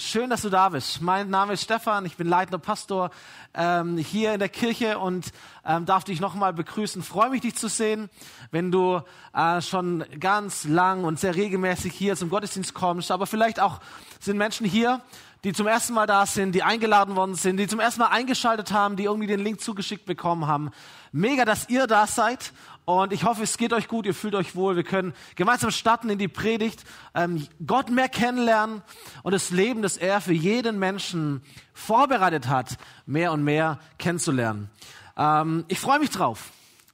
schön, dass du da bist. Mein Name ist Stefan, ich bin leitender Pastor ähm, hier in der Kirche und ähm, darf dich nochmal begrüßen. Freue mich, dich zu sehen, wenn du äh, schon ganz lang und sehr regelmäßig hier zum Gottesdienst kommst. Aber vielleicht auch sind Menschen hier, die zum ersten Mal da sind, die eingeladen worden sind, die zum ersten Mal eingeschaltet haben, die irgendwie den Link zugeschickt bekommen haben. Mega, dass ihr da seid und ich hoffe, es geht euch gut, ihr fühlt euch wohl. Wir können gemeinsam starten in die Predigt, ähm, Gott mehr kennenlernen und das Leben, das er für jeden Menschen vorbereitet hat, mehr und mehr kennenzulernen. Ähm, ich freue mich drauf.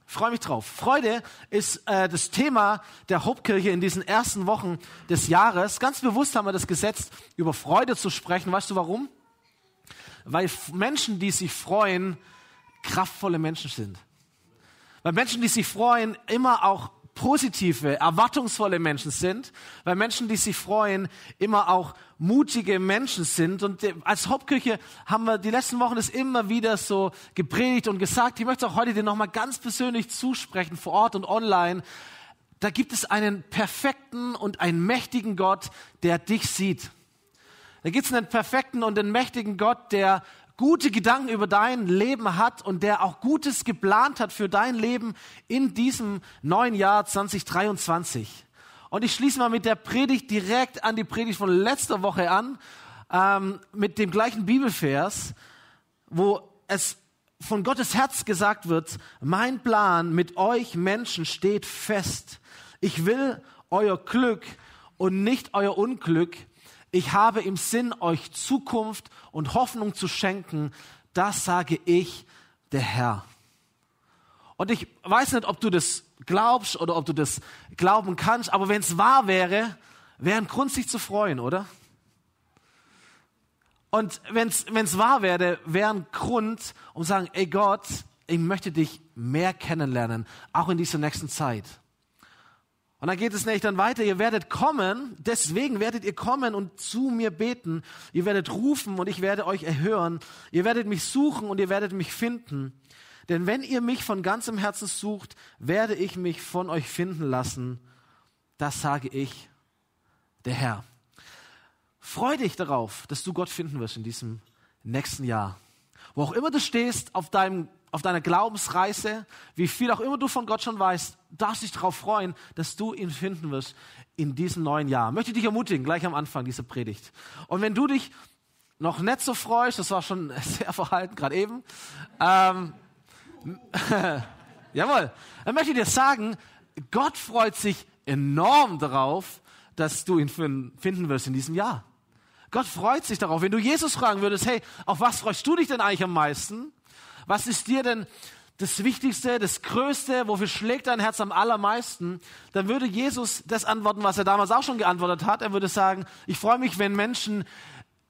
Freue mich drauf. Freude ist äh, das Thema der Hauptkirche in diesen ersten Wochen des Jahres. Ganz bewusst haben wir das gesetzt, über Freude zu sprechen. Weißt du warum? Weil Menschen, die sich freuen, kraftvolle Menschen sind. Weil Menschen, die sich freuen, immer auch positive, erwartungsvolle Menschen sind, weil Menschen, die sich freuen, immer auch mutige Menschen sind. Und als Hauptkirche haben wir die letzten Wochen das immer wieder so gepredigt und gesagt. Ich möchte auch heute dir nochmal ganz persönlich zusprechen, vor Ort und online. Da gibt es einen perfekten und einen mächtigen Gott, der dich sieht. Da gibt es einen perfekten und einen mächtigen Gott, der gute Gedanken über dein Leben hat und der auch Gutes geplant hat für dein Leben in diesem neuen Jahr 2023. Und ich schließe mal mit der Predigt direkt an die Predigt von letzter Woche an, ähm, mit dem gleichen Bibelvers, wo es von Gottes Herz gesagt wird, mein Plan mit euch Menschen steht fest. Ich will euer Glück und nicht euer Unglück ich habe im Sinn, euch Zukunft und Hoffnung zu schenken. Das sage ich, der Herr. Und ich weiß nicht, ob du das glaubst oder ob du das glauben kannst, aber wenn es wahr wäre, wäre ein Grund, sich zu freuen, oder? Und wenn es wahr wäre, wäre ein Grund, um zu sagen, ey Gott, ich möchte dich mehr kennenlernen, auch in dieser nächsten Zeit. Und dann geht es nämlich dann weiter, ihr werdet kommen, deswegen werdet ihr kommen und zu mir beten, ihr werdet rufen und ich werde euch erhören, ihr werdet mich suchen und ihr werdet mich finden. Denn wenn ihr mich von ganzem Herzen sucht, werde ich mich von euch finden lassen. Das sage ich, der Herr. Freu dich darauf, dass du Gott finden wirst in diesem nächsten Jahr. Wo auch immer du stehst auf deinem auf deiner Glaubensreise, wie viel auch immer du von Gott schon weißt, darfst dich darauf freuen, dass du ihn finden wirst in diesem neuen Jahr. Möchte ich dich ermutigen, gleich am Anfang dieser Predigt. Und wenn du dich noch nicht so freust, das war schon sehr verhalten, gerade eben, ähm, jawohl, dann möchte ich dir sagen, Gott freut sich enorm darauf, dass du ihn finden wirst in diesem Jahr. Gott freut sich darauf. Wenn du Jesus fragen würdest, hey, auf was freust du dich denn eigentlich am meisten? Was ist dir denn das Wichtigste, das Größte, wofür schlägt dein Herz am allermeisten? Dann würde Jesus das antworten, was er damals auch schon geantwortet hat. Er würde sagen, ich freue mich, wenn Menschen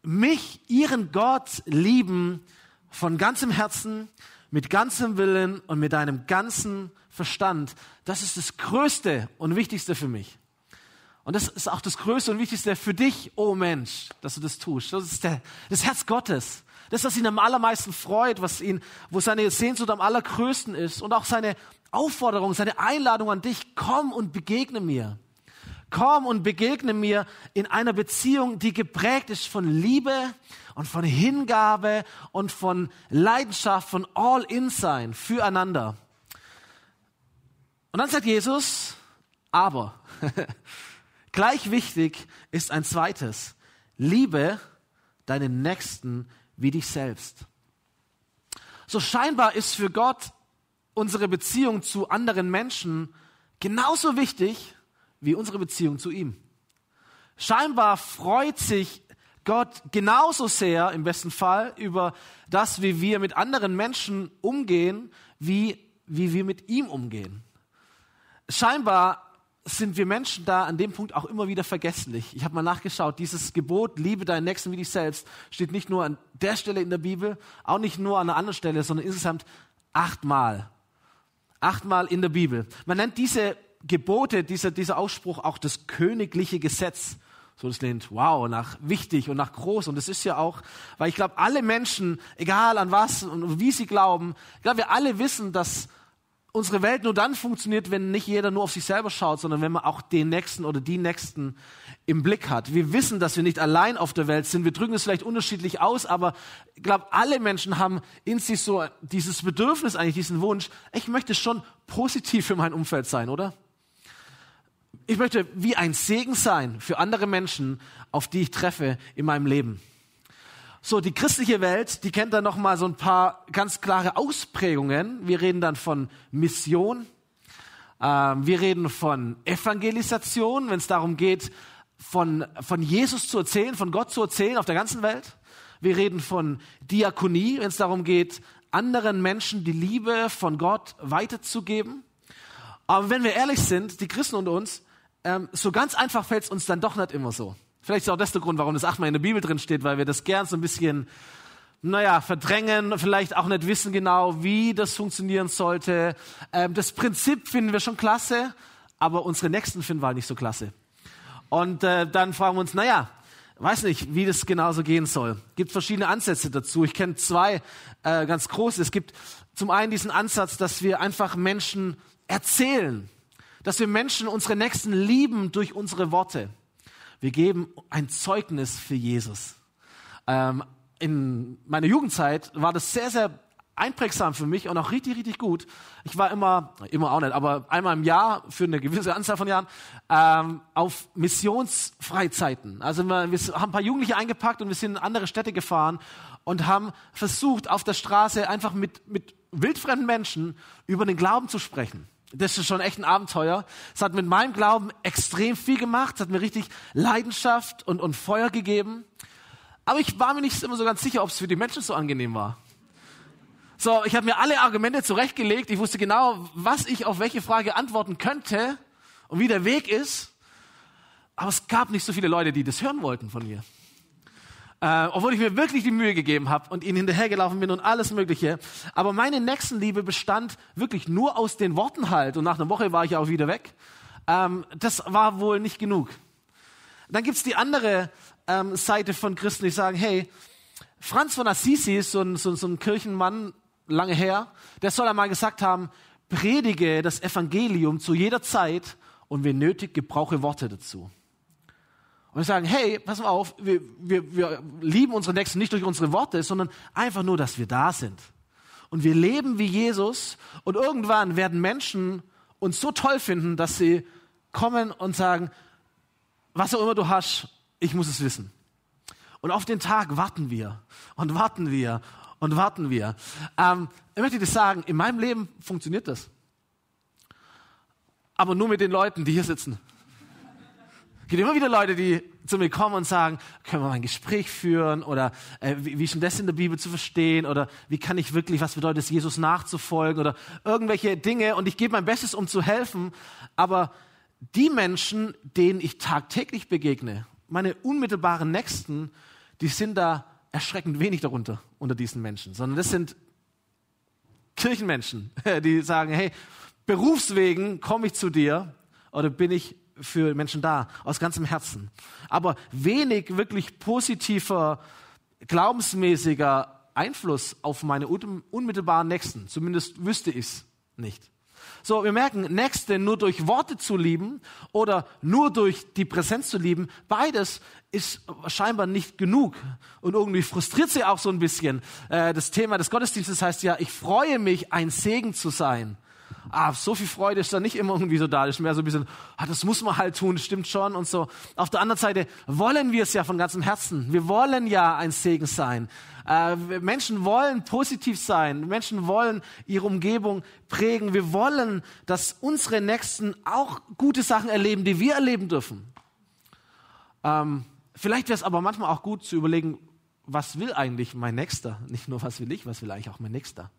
mich, ihren Gott lieben von ganzem Herzen, mit ganzem Willen und mit deinem ganzen Verstand. Das ist das Größte und Wichtigste für mich. Und das ist auch das Größte und Wichtigste für dich, oh Mensch, dass du das tust. Das ist der, das Herz Gottes. Das, was ihn am allermeisten freut, was ihn, wo seine Sehnsucht am allergrößten ist und auch seine Aufforderung, seine Einladung an dich, komm und begegne mir. Komm und begegne mir in einer Beziehung, die geprägt ist von Liebe und von Hingabe und von Leidenschaft, von All-In-Sein füreinander. Und dann sagt Jesus, aber, gleich wichtig ist ein zweites, liebe deinen Nächsten wie dich selbst. So scheinbar ist für Gott unsere Beziehung zu anderen Menschen genauso wichtig wie unsere Beziehung zu ihm. Scheinbar freut sich Gott genauso sehr im besten Fall über das, wie wir mit anderen Menschen umgehen, wie, wie wir mit ihm umgehen. Scheinbar sind wir Menschen da an dem Punkt auch immer wieder vergesslich. Ich habe mal nachgeschaut, dieses Gebot, liebe deinen Nächsten wie dich selbst, steht nicht nur an der Stelle in der Bibel, auch nicht nur an einer anderen Stelle, sondern insgesamt achtmal. Achtmal in der Bibel. Man nennt diese Gebote, dieser, dieser Ausspruch auch das königliche Gesetz. So, das klingt wow, nach wichtig und nach groß. Und das ist ja auch, weil ich glaube, alle Menschen, egal an was und wie sie glauben, ich glaube, wir alle wissen, dass unsere Welt nur dann funktioniert, wenn nicht jeder nur auf sich selber schaut, sondern wenn man auch den Nächsten oder die Nächsten im Blick hat. Wir wissen, dass wir nicht allein auf der Welt sind. Wir drücken es vielleicht unterschiedlich aus, aber ich glaube, alle Menschen haben in sich so dieses Bedürfnis, eigentlich diesen Wunsch, ich möchte schon positiv für mein Umfeld sein, oder? Ich möchte wie ein Segen sein für andere Menschen, auf die ich treffe in meinem Leben. So, die christliche Welt, die kennt dann noch mal so ein paar ganz klare Ausprägungen. Wir reden dann von Mission. Ähm, wir reden von Evangelisation, wenn es darum geht, von, von Jesus zu erzählen, von Gott zu erzählen auf der ganzen Welt. Wir reden von Diakonie, wenn es darum geht, anderen Menschen die Liebe von Gott weiterzugeben. Aber wenn wir ehrlich sind, die Christen und uns, ähm, so ganz einfach fällt es uns dann doch nicht immer so. Vielleicht ist auch das der Grund, warum das achtmal in der Bibel drin steht, weil wir das gern so ein bisschen, naja, verdrängen, vielleicht auch nicht wissen genau, wie das funktionieren sollte. Ähm, das Prinzip finden wir schon klasse, aber unsere Nächsten finden wir halt nicht so klasse. Und äh, dann fragen wir uns, naja, weiß nicht, wie das genauso gehen soll. Gibt verschiedene Ansätze dazu. Ich kenne zwei äh, ganz große. Es gibt zum einen diesen Ansatz, dass wir einfach Menschen erzählen, dass wir Menschen, unsere Nächsten lieben durch unsere Worte. Wir geben ein Zeugnis für Jesus. Ähm, in meiner Jugendzeit war das sehr, sehr einprägsam für mich und auch richtig, richtig gut. Ich war immer, immer auch nicht, aber einmal im Jahr für eine gewisse Anzahl von Jahren ähm, auf Missionsfreizeiten. Also wir, wir haben ein paar Jugendliche eingepackt und wir sind in andere Städte gefahren und haben versucht, auf der Straße einfach mit, mit wildfremden Menschen über den Glauben zu sprechen. Das ist schon echt ein Abenteuer. Es hat mit meinem Glauben extrem viel gemacht. Es hat mir richtig Leidenschaft und, und Feuer gegeben. Aber ich war mir nicht immer so ganz sicher, ob es für die Menschen so angenehm war. So, ich habe mir alle Argumente zurechtgelegt. Ich wusste genau, was ich auf welche Frage antworten könnte und wie der Weg ist. Aber es gab nicht so viele Leute, die das hören wollten von mir äh, obwohl ich mir wirklich die Mühe gegeben habe und ihnen hinterhergelaufen bin und alles Mögliche. Aber meine Nächstenliebe bestand wirklich nur aus den Worten halt. Und nach einer Woche war ich auch wieder weg. Ähm, das war wohl nicht genug. Dann gibt's die andere ähm, Seite von Christen, die sagen, hey, Franz von Assisi ist so ein, so, so ein Kirchenmann, lange her, der soll einmal gesagt haben, predige das Evangelium zu jeder Zeit und wenn nötig, gebrauche Worte dazu. Und sagen, hey, pass mal auf, wir, wir, wir lieben unsere Nächsten nicht durch unsere Worte, sondern einfach nur, dass wir da sind. Und wir leben wie Jesus und irgendwann werden Menschen uns so toll finden, dass sie kommen und sagen, was auch immer du hast, ich muss es wissen. Und auf den Tag warten wir und warten wir und warten wir. Ähm, ich möchte dir sagen, in meinem Leben funktioniert das. Aber nur mit den Leuten, die hier sitzen. Es gibt immer wieder Leute, die zu mir kommen und sagen, können wir mal ein Gespräch führen oder äh, wie, wie ist denn das in der Bibel zu verstehen oder wie kann ich wirklich, was bedeutet es, Jesus nachzufolgen oder irgendwelche Dinge und ich gebe mein Bestes, um zu helfen, aber die Menschen, denen ich tagtäglich begegne, meine unmittelbaren Nächsten, die sind da erschreckend wenig darunter, unter diesen Menschen, sondern das sind Kirchenmenschen, die sagen, hey, berufswegen komme ich zu dir oder bin ich für Menschen da, aus ganzem Herzen. Aber wenig wirklich positiver, glaubensmäßiger Einfluss auf meine unmittelbaren Nächsten. Zumindest wüsste ich es nicht. So, wir merken, Nächste nur durch Worte zu lieben oder nur durch die Präsenz zu lieben, beides ist scheinbar nicht genug. Und irgendwie frustriert sie auch so ein bisschen. Äh, das Thema des Gottesdienstes heißt ja, ich freue mich, ein Segen zu sein ah, so viel Freude ist da nicht immer irgendwie so da. Das ist mehr so ein bisschen, ah, das muss man halt tun, stimmt schon und so. Auf der anderen Seite wollen wir es ja von ganzem Herzen. Wir wollen ja ein Segen sein. Äh, Menschen wollen positiv sein. Menschen wollen ihre Umgebung prägen. Wir wollen, dass unsere Nächsten auch gute Sachen erleben, die wir erleben dürfen. Ähm, vielleicht wäre es aber manchmal auch gut zu überlegen, was will eigentlich mein Nächster? Nicht nur, was will ich, was will eigentlich auch mein Nächster?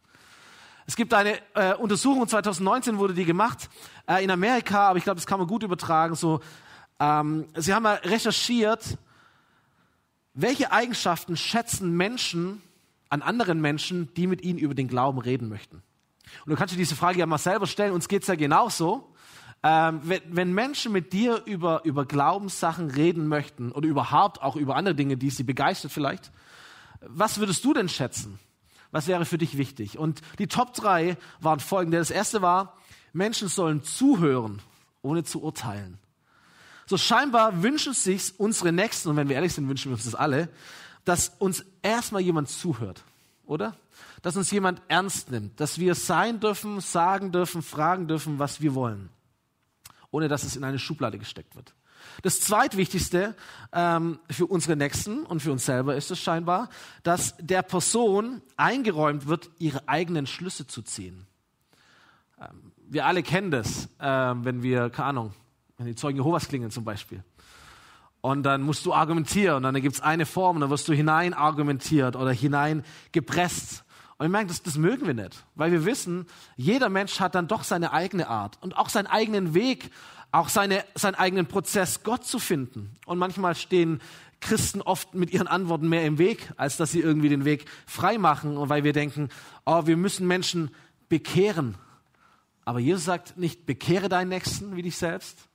Es gibt eine äh, Untersuchung, 2019 wurde die gemacht äh, in Amerika, aber ich glaube, das kann man gut übertragen. So, ähm, sie haben mal recherchiert, welche Eigenschaften schätzen Menschen an anderen Menschen, die mit ihnen über den Glauben reden möchten. Und du kannst dir diese Frage ja mal selber stellen, uns geht's ja genauso. Ähm, wenn, wenn, Menschen mit dir über, über Glaubenssachen reden möchten oder überhaupt auch über andere Dinge, die sie begeistert vielleicht, was würdest du denn schätzen? Was wäre für dich wichtig? Und die Top drei waren folgende. Das erste war, Menschen sollen zuhören, ohne zu urteilen. So scheinbar wünschen sich unsere Nächsten, und wenn wir ehrlich sind, wünschen wir uns das alle, dass uns erstmal jemand zuhört, oder? Dass uns jemand ernst nimmt, dass wir sein dürfen, sagen dürfen, fragen dürfen, was wir wollen, ohne dass es in eine Schublade gesteckt wird. Das zweitwichtigste ähm, für unsere Nächsten und für uns selber ist es scheinbar, dass der Person eingeräumt wird, ihre eigenen Schlüsse zu ziehen. Ähm, wir alle kennen das, ähm, wenn wir, keine Ahnung, wenn die Zeugen Jehovas klingen zum Beispiel. Und dann musst du argumentieren und dann gibt es eine Form und dann wirst du hinein argumentiert oder hinein gepresst. Und wir merken, das, das mögen wir nicht, weil wir wissen, jeder Mensch hat dann doch seine eigene Art und auch seinen eigenen Weg, auch seine, seinen eigenen Prozess, Gott zu finden. Und manchmal stehen Christen oft mit ihren Antworten mehr im Weg, als dass sie irgendwie den Weg frei machen, und weil wir denken, oh, wir müssen Menschen bekehren. Aber Jesus sagt nicht, bekehre deinen Nächsten wie dich selbst,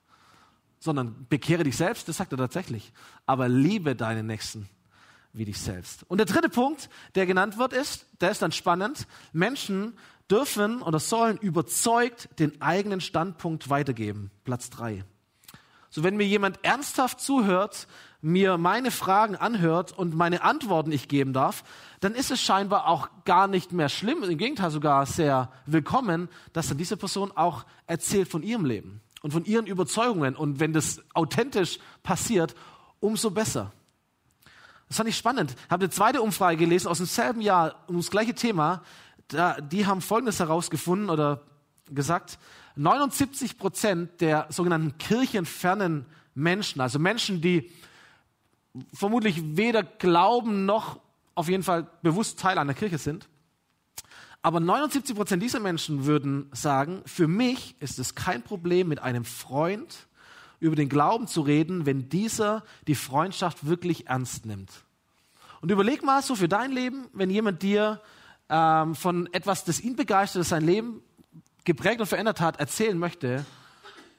sondern bekehre dich selbst, das sagt er tatsächlich, aber liebe deinen Nächsten wie dich selbst. Und der dritte Punkt, der genannt wird, ist, der ist dann spannend, Menschen dürfen oder sollen überzeugt den eigenen Standpunkt weitergeben. Platz drei. So, wenn mir jemand ernsthaft zuhört, mir meine Fragen anhört und meine Antworten ich geben darf, dann ist es scheinbar auch gar nicht mehr schlimm, im Gegenteil sogar sehr willkommen, dass dann diese Person auch erzählt von ihrem Leben und von ihren Überzeugungen. Und wenn das authentisch passiert, umso besser. Das fand ich spannend. Ich habe eine zweite Umfrage gelesen aus demselben Jahr um das gleiche Thema. Da, die haben Folgendes herausgefunden oder gesagt, 79 Prozent der sogenannten kirchenfernen Menschen, also Menschen, die vermutlich weder glauben noch auf jeden Fall bewusst Teil einer Kirche sind, aber 79 Prozent dieser Menschen würden sagen, für mich ist es kein Problem, mit einem Freund über den Glauben zu reden, wenn dieser die Freundschaft wirklich ernst nimmt. Und überleg mal so für dein Leben, wenn jemand dir ähm, von etwas, das ihn begeistert, das sein Leben geprägt und verändert hat, erzählen möchte,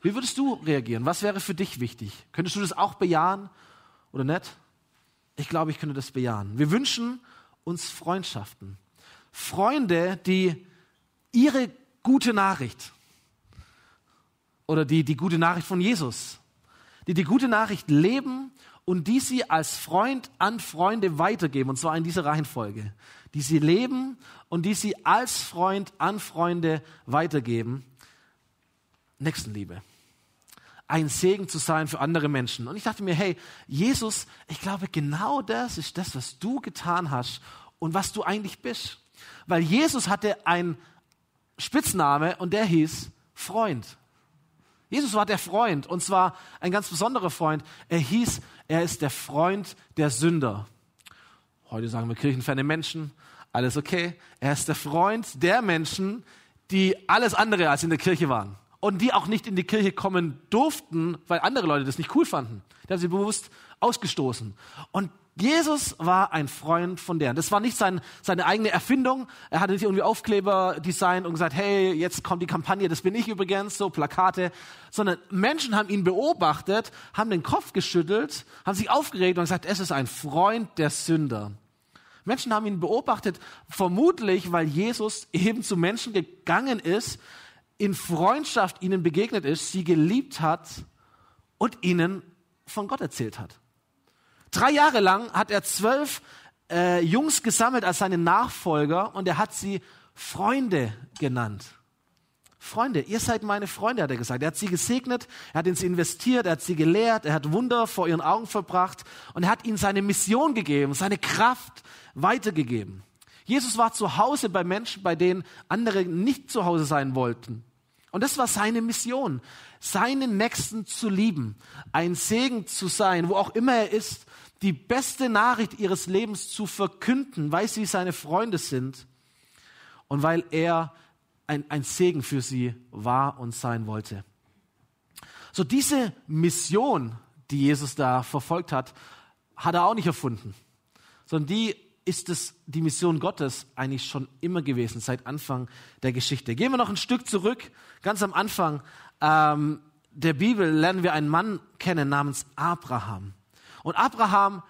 wie würdest du reagieren? Was wäre für dich wichtig? Könntest du das auch bejahen oder nicht? Ich glaube, ich könnte das bejahen. Wir wünschen uns Freundschaften. Freunde, die ihre gute Nachricht oder die, die gute Nachricht von Jesus, die die gute Nachricht leben und die sie als Freund an Freunde weitergeben, und zwar in dieser Reihenfolge, die sie leben und die sie als Freund an Freunde weitergeben. Nächstenliebe. Ein Segen zu sein für andere Menschen. Und ich dachte mir, hey, Jesus, ich glaube, genau das ist das, was du getan hast und was du eigentlich bist. Weil Jesus hatte einen Spitzname und der hieß Freund. Jesus war der Freund und zwar ein ganz besonderer Freund. Er hieß, er ist der Freund der Sünder. Heute sagen wir kirchenferne Menschen, alles okay. Er ist der Freund der Menschen, die alles andere als in der Kirche waren und die auch nicht in die Kirche kommen durften, weil andere Leute das nicht cool fanden. Der hat sie bewusst ausgestoßen. Und Jesus war ein Freund von deren. Das war nicht sein, seine eigene Erfindung. Er hatte nicht irgendwie Aufkleber designt und gesagt, hey, jetzt kommt die Kampagne, das bin ich übrigens, so Plakate. Sondern Menschen haben ihn beobachtet, haben den Kopf geschüttelt, haben sich aufgeregt und gesagt, es ist ein Freund der Sünder. Menschen haben ihn beobachtet, vermutlich, weil Jesus eben zu Menschen gegangen ist, in Freundschaft ihnen begegnet ist, sie geliebt hat und ihnen von Gott erzählt hat. Drei Jahre lang hat er zwölf äh, Jungs gesammelt als seine Nachfolger und er hat sie Freunde genannt. Freunde, ihr seid meine Freunde, hat er gesagt. Er hat sie gesegnet, er hat in sie investiert, er hat sie gelehrt, er hat Wunder vor ihren Augen verbracht und er hat ihnen seine Mission gegeben, seine Kraft weitergegeben. Jesus war zu Hause bei Menschen, bei denen andere nicht zu Hause sein wollten. Und das war seine Mission, seinen Nächsten zu lieben, ein Segen zu sein, wo auch immer er ist, die beste Nachricht ihres Lebens zu verkünden, weil sie seine Freunde sind und weil er ein, ein Segen für sie war und sein wollte. So diese Mission, die Jesus da verfolgt hat, hat er auch nicht erfunden, sondern die ist es die Mission Gottes eigentlich schon immer gewesen, seit Anfang der Geschichte. Gehen wir noch ein Stück zurück, ganz am Anfang ähm, der Bibel lernen wir einen Mann kennen namens Abraham. Und Abraham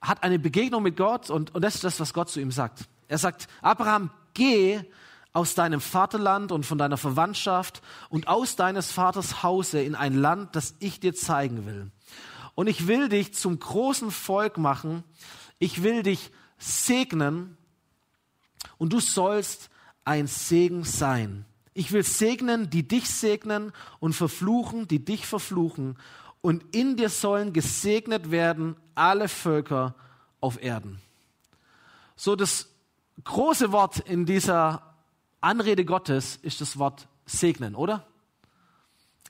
hat eine Begegnung mit Gott und, und das ist das, was Gott zu ihm sagt. Er sagt, Abraham, geh aus deinem Vaterland und von deiner Verwandtschaft und aus deines Vaters Hause in ein Land, das ich dir zeigen will. Und ich will dich zum großen Volk machen. Ich will dich segnen und du sollst ein Segen sein. Ich will segnen, die dich segnen und verfluchen, die dich verfluchen. Und in dir sollen gesegnet werden alle Völker auf Erden. So das große Wort in dieser Anrede Gottes ist das Wort segnen, oder?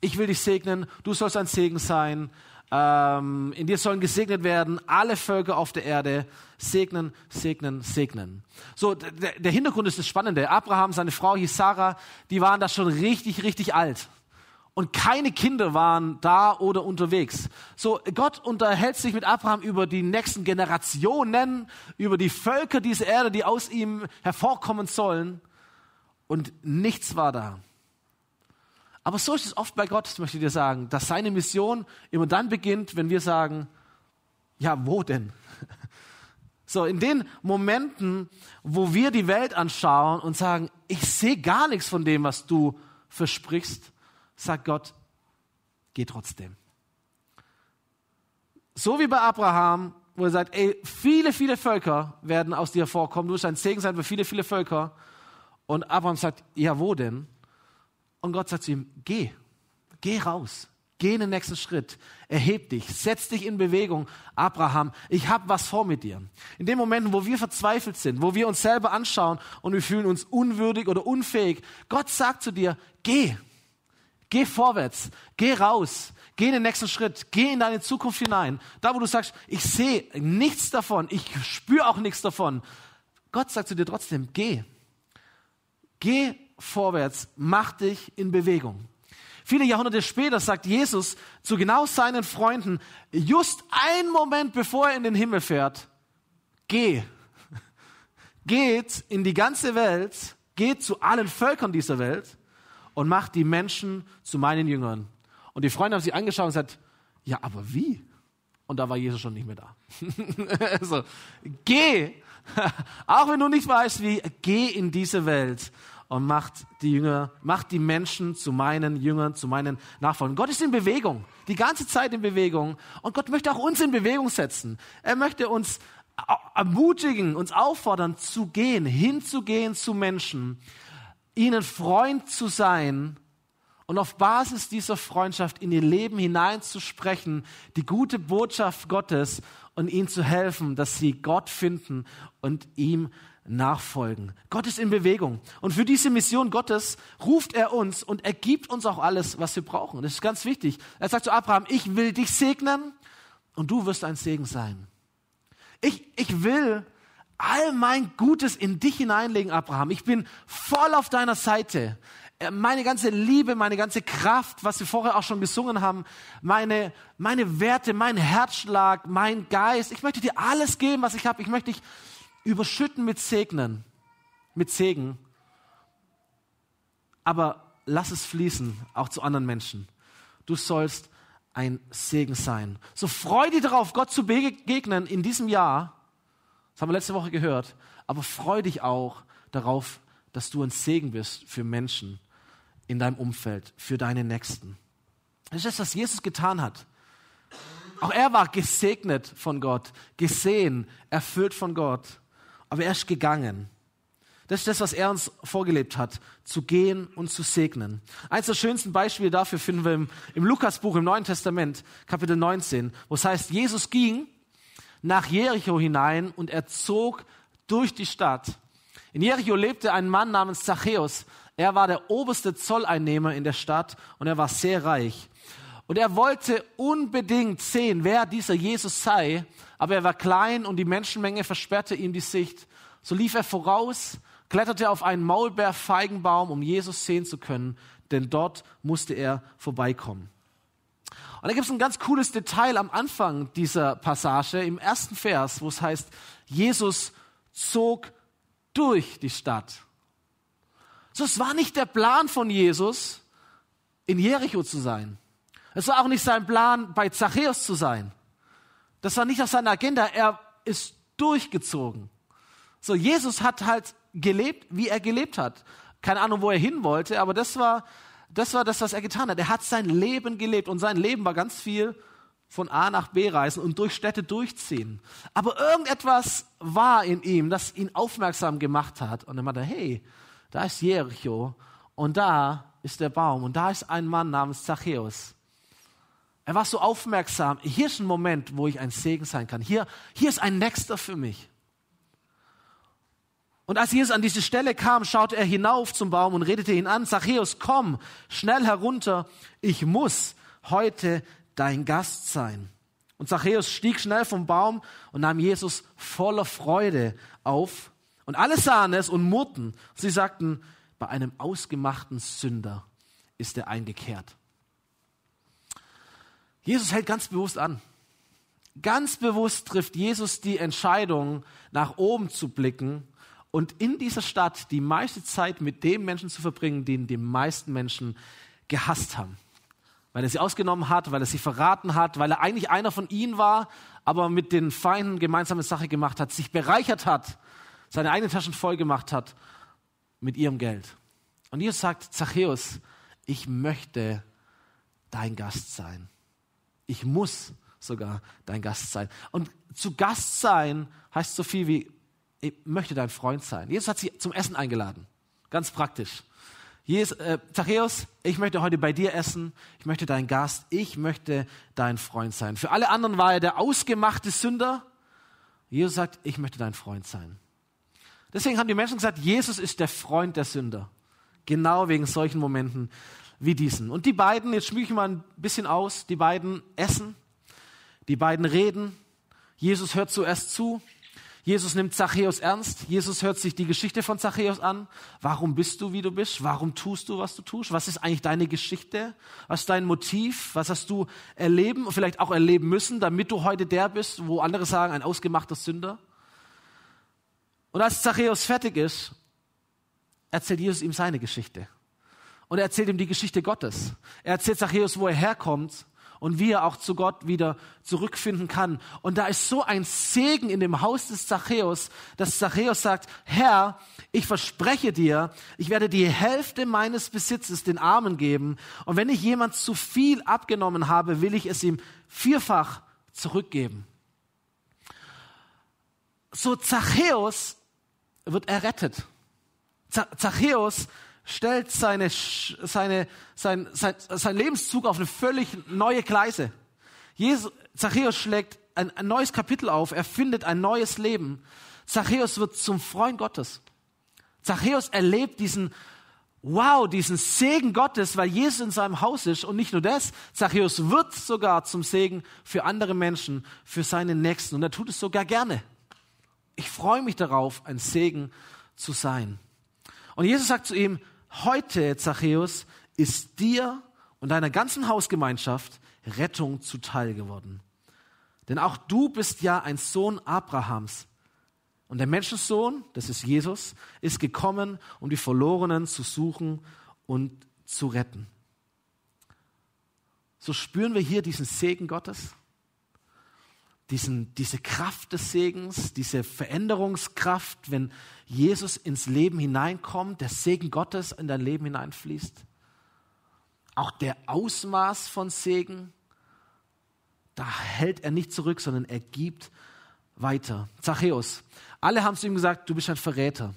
Ich will dich segnen, du sollst ein Segen sein, ähm, in dir sollen gesegnet werden alle Völker auf der Erde. Segnen, segnen, segnen. So, der, der Hintergrund ist das Spannende. Abraham, seine Frau hieß Sarah, die waren da schon richtig, richtig alt. Und keine Kinder waren da oder unterwegs. So, Gott unterhält sich mit Abraham über die nächsten Generationen, über die Völker dieser Erde, die aus ihm hervorkommen sollen. Und nichts war da. Aber so ist es oft bei Gott, möchte ich dir sagen, dass seine Mission immer dann beginnt, wenn wir sagen, ja, wo denn? So, in den Momenten, wo wir die Welt anschauen und sagen, ich sehe gar nichts von dem, was du versprichst, sagt Gott, geh trotzdem. So wie bei Abraham, wo er sagt, ey, viele, viele Völker werden aus dir hervorkommen, du wirst ein Segen sein für viele, viele Völker. Und Abraham sagt, ja, wo denn? Und Gott sagt zu ihm, geh, geh raus, geh in den nächsten Schritt, erheb dich, setz dich in Bewegung. Abraham, ich habe was vor mit dir. In den Momenten, wo wir verzweifelt sind, wo wir uns selber anschauen und wir fühlen uns unwürdig oder unfähig, Gott sagt zu dir, geh, geh vorwärts, geh raus, geh in den nächsten Schritt, geh in deine Zukunft hinein. Da, wo du sagst, ich sehe nichts davon, ich spüre auch nichts davon. Gott sagt zu dir trotzdem, geh. Geh vorwärts, mach dich in Bewegung. Viele Jahrhunderte später sagt Jesus zu genau seinen Freunden, just einen Moment bevor er in den Himmel fährt, geh. Geht in die ganze Welt, geht zu allen Völkern dieser Welt und macht die Menschen zu meinen Jüngern. Und die Freunde haben sich angeschaut und gesagt, ja, aber wie? Und da war Jesus schon nicht mehr da. also, geh, auch wenn du nicht weißt wie, geh in diese Welt und macht die Jünger, macht die Menschen zu meinen Jüngern, zu meinen Nachfolgern. Gott ist in Bewegung, die ganze Zeit in Bewegung. Und Gott möchte auch uns in Bewegung setzen. Er möchte uns ermutigen, uns auffordern, zu gehen, hinzugehen zu Menschen, ihnen Freund zu sein und auf Basis dieser Freundschaft in ihr Leben hineinzusprechen, die gute Botschaft Gottes und ihnen zu helfen, dass sie Gott finden und ihm nachfolgen. Gott ist in Bewegung. Und für diese Mission Gottes ruft er uns und er gibt uns auch alles, was wir brauchen. Das ist ganz wichtig. Er sagt zu Abraham, ich will dich segnen und du wirst ein Segen sein. Ich, ich will all mein Gutes in dich hineinlegen, Abraham. Ich bin voll auf deiner Seite. Äh, meine ganze Liebe, meine ganze Kraft, was wir vorher auch schon gesungen haben, meine, meine Werte, mein Herzschlag, mein Geist. Ich möchte dir alles geben, was ich habe. Ich möchte dich überschütten mit Segnen, mit Segen. Aber lass es fließen, auch zu anderen Menschen. Du sollst ein Segen sein. So freu dich darauf, Gott zu begegnen in diesem Jahr. Das haben wir letzte Woche gehört. Aber freu dich auch darauf, dass du ein Segen bist für Menschen in deinem Umfeld, für deine Nächsten. Das ist das, was Jesus getan hat. Auch er war gesegnet von Gott, gesehen, erfüllt von Gott aber er ist gegangen. Das ist das, was er uns vorgelebt hat, zu gehen und zu segnen. Eines der schönsten Beispiele dafür finden wir im, im Lukasbuch im Neuen Testament, Kapitel 19, wo es heißt, Jesus ging nach Jericho hinein und er zog durch die Stadt. In Jericho lebte ein Mann namens Zachäus. Er war der oberste Zolleinnehmer in der Stadt und er war sehr reich. Und er wollte unbedingt sehen, wer dieser Jesus sei, aber er war klein und die Menschenmenge versperrte ihm die Sicht. So lief er voraus, kletterte auf einen Maulbeerfeigenbaum, um Jesus sehen zu können, denn dort musste er vorbeikommen. Und da gibt es ein ganz cooles Detail am Anfang dieser Passage, im ersten Vers, wo es heißt, Jesus zog durch die Stadt. So, es war nicht der Plan von Jesus, in Jericho zu sein. Es war auch nicht sein Plan, bei Zachäus zu sein. Das war nicht auf seiner Agenda. Er ist durchgezogen. So, Jesus hat halt gelebt, wie er gelebt hat. Keine Ahnung, wo er hin wollte, aber das war, das war das, was er getan hat. Er hat sein Leben gelebt und sein Leben war ganz viel von A nach B reisen und durch Städte durchziehen. Aber irgendetwas war in ihm, das ihn aufmerksam gemacht hat. Und er meinte, hey, da ist Jericho und da ist der Baum und da ist ein Mann namens Zachäus. Er war so aufmerksam. Hier ist ein Moment, wo ich ein Segen sein kann. Hier, hier ist ein Nächster für mich. Und als Jesus an diese Stelle kam, schaute er hinauf zum Baum und redete ihn an. Zachäus, komm, schnell herunter. Ich muss heute dein Gast sein. Und Zachäus stieg schnell vom Baum und nahm Jesus voller Freude auf. Und alle sahen es und murrten. Sie sagten, bei einem ausgemachten Sünder ist er eingekehrt. Jesus hält ganz bewusst an. Ganz bewusst trifft Jesus die Entscheidung, nach oben zu blicken und in dieser Stadt die meiste Zeit mit dem Menschen zu verbringen, den die meisten Menschen gehasst haben weil er sie ausgenommen hat, weil er sie verraten hat, weil er eigentlich einer von ihnen war, aber mit den Feinden gemeinsame Sache gemacht hat, sich bereichert hat, seine eigenen Taschen voll gemacht hat mit ihrem Geld. Und Jesus sagt, Zachäus, ich möchte dein Gast sein. Ich muss sogar dein Gast sein. Und zu Gast sein heißt so viel wie, ich möchte dein Freund sein. Jesus hat sie zum Essen eingeladen. Ganz praktisch. Jesus, äh, Zachäus, ich möchte heute bei dir essen, ich möchte dein Gast, ich möchte dein Freund sein. Für alle anderen war er der ausgemachte Sünder. Jesus sagt, ich möchte dein Freund sein. Deswegen haben die Menschen gesagt, Jesus ist der Freund der Sünder. Genau wegen solchen Momenten wie diesen. Und die beiden, jetzt schmücke ich mal ein bisschen aus, die beiden essen, die beiden reden. Jesus hört zuerst zu, Jesus nimmt Zachäus ernst. Jesus hört sich die Geschichte von Zachäus an. Warum bist du, wie du bist? Warum tust du, was du tust? Was ist eigentlich deine Geschichte? Was ist dein Motiv? Was hast du erleben und vielleicht auch erleben müssen, damit du heute der bist, wo andere sagen, ein ausgemachter Sünder? Und als Zachäus fertig ist, erzählt Jesus ihm seine Geschichte. Und er erzählt ihm die Geschichte Gottes. Er erzählt Zachäus, wo er herkommt und wie er auch zu Gott wieder zurückfinden kann. Und da ist so ein Segen in dem Haus des Zachäus, dass Zachäus sagt, Herr, ich verspreche dir, ich werde die Hälfte meines Besitzes den Armen geben. Und wenn ich jemand zu viel abgenommen habe, will ich es ihm vierfach zurückgeben. So Zachäus wird errettet. Zachäus stellt seine, seine, sein, sein, sein Lebenszug auf eine völlig neue Gleise. Jesus, Zachäus schlägt ein, ein neues Kapitel auf, er findet ein neues Leben. Zachäus wird zum Freund Gottes. Zachäus erlebt diesen, wow, diesen Segen Gottes, weil Jesus in seinem Haus ist. Und nicht nur das, Zachäus wird sogar zum Segen für andere Menschen, für seine Nächsten. Und er tut es sogar gerne. Ich freue mich darauf, ein Segen zu sein. Und Jesus sagt zu ihm, heute, Zachäus, ist dir und deiner ganzen Hausgemeinschaft Rettung zuteil geworden. Denn auch du bist ja ein Sohn Abrahams. Und der Menschensohn, das ist Jesus, ist gekommen, um die Verlorenen zu suchen und zu retten. So spüren wir hier diesen Segen Gottes diesen, diese Kraft des Segens, diese Veränderungskraft, wenn Jesus ins Leben hineinkommt, der Segen Gottes in dein Leben hineinfließt. Auch der Ausmaß von Segen, da hält er nicht zurück, sondern er gibt weiter. Zachäus, alle haben zu ihm gesagt, du bist ein Verräter.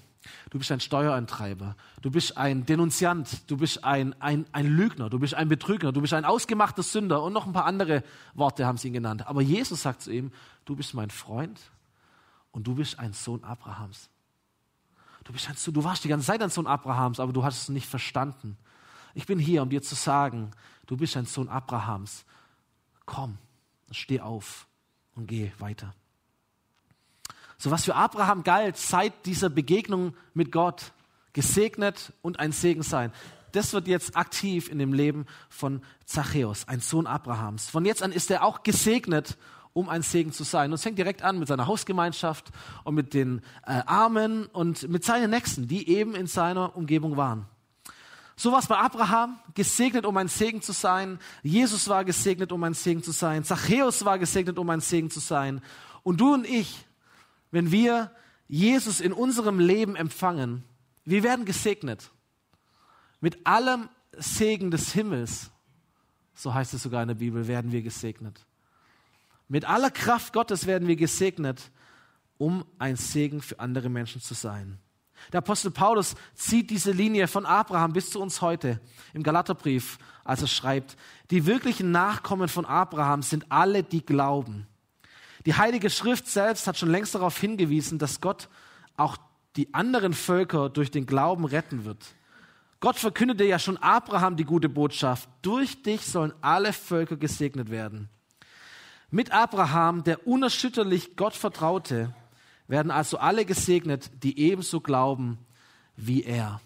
Du bist ein Steuereintreiber. Du bist ein Denunziant. Du bist ein, ein, ein Lügner. Du bist ein Betrüger. Du bist ein ausgemachter Sünder. Und noch ein paar andere Worte haben sie ihn genannt. Aber Jesus sagt zu ihm, du bist mein Freund und du bist ein Sohn Abrahams. Du, bist ein, du warst die ganze Zeit ein Sohn Abrahams, aber du hast es nicht verstanden. Ich bin hier, um dir zu sagen, du bist ein Sohn Abrahams. Komm, steh auf und geh weiter. So was für Abraham galt seit dieser Begegnung mit Gott, gesegnet und ein Segen sein. Das wird jetzt aktiv in dem Leben von Zachäus, ein Sohn Abrahams. Von jetzt an ist er auch gesegnet, um ein Segen zu sein. Und es fängt direkt an mit seiner Hausgemeinschaft und mit den äh, Armen und mit seinen Nächsten, die eben in seiner Umgebung waren. So war es bei Abraham, gesegnet, um ein Segen zu sein. Jesus war gesegnet, um ein Segen zu sein. Zachäus war gesegnet, um ein Segen zu sein. Und du und ich, wenn wir Jesus in unserem Leben empfangen, wir werden gesegnet. Mit allem Segen des Himmels, so heißt es sogar in der Bibel, werden wir gesegnet. Mit aller Kraft Gottes werden wir gesegnet, um ein Segen für andere Menschen zu sein. Der Apostel Paulus zieht diese Linie von Abraham bis zu uns heute im Galaterbrief, als er schreibt, die wirklichen Nachkommen von Abraham sind alle, die glauben. Die Heilige Schrift selbst hat schon längst darauf hingewiesen, dass Gott auch die anderen Völker durch den Glauben retten wird. Gott verkündete ja schon Abraham die gute Botschaft. Durch dich sollen alle Völker gesegnet werden. Mit Abraham, der unerschütterlich Gott vertraute, werden also alle gesegnet, die ebenso glauben wie er.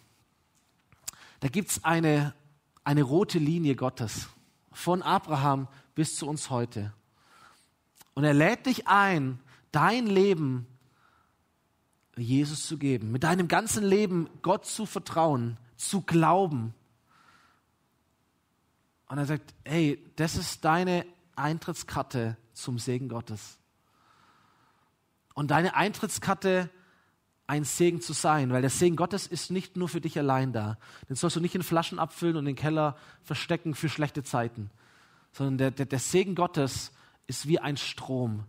Da gibt es eine, eine rote Linie Gottes von Abraham bis zu uns heute. Und er lädt dich ein, dein Leben Jesus zu geben, mit deinem ganzen Leben Gott zu vertrauen, zu glauben. Und er sagt, hey, das ist deine Eintrittskarte zum Segen Gottes. Und deine Eintrittskarte, ein Segen zu sein, weil der Segen Gottes ist nicht nur für dich allein da. Den sollst du nicht in Flaschen abfüllen und in den Keller verstecken für schlechte Zeiten, sondern der, der, der Segen Gottes ist wie ein Strom,